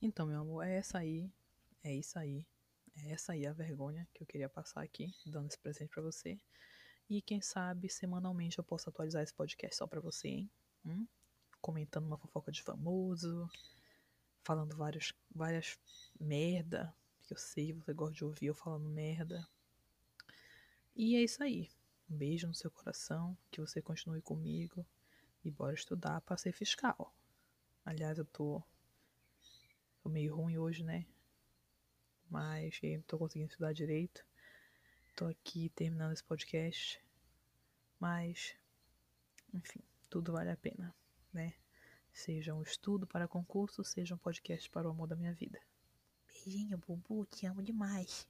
Então, meu amor, é essa aí. É isso aí. É essa aí a vergonha que eu queria passar aqui, dando esse presente pra você. E quem sabe semanalmente eu posso atualizar esse podcast só pra você, hein? Hum? Comentando uma fofoca de famoso, falando vários, várias merda, que eu sei, você gosta de ouvir eu falando merda. E é isso aí. Um beijo no seu coração, que você continue comigo e bora estudar para ser fiscal. Aliás, eu tô, tô meio ruim hoje, né? Mas eu tô conseguindo estudar direito. Tô aqui terminando esse podcast. Mas, enfim, tudo vale a pena, né? Seja um estudo para concurso, seja um podcast para o amor da minha vida. Beijinho, Bubu, te amo demais.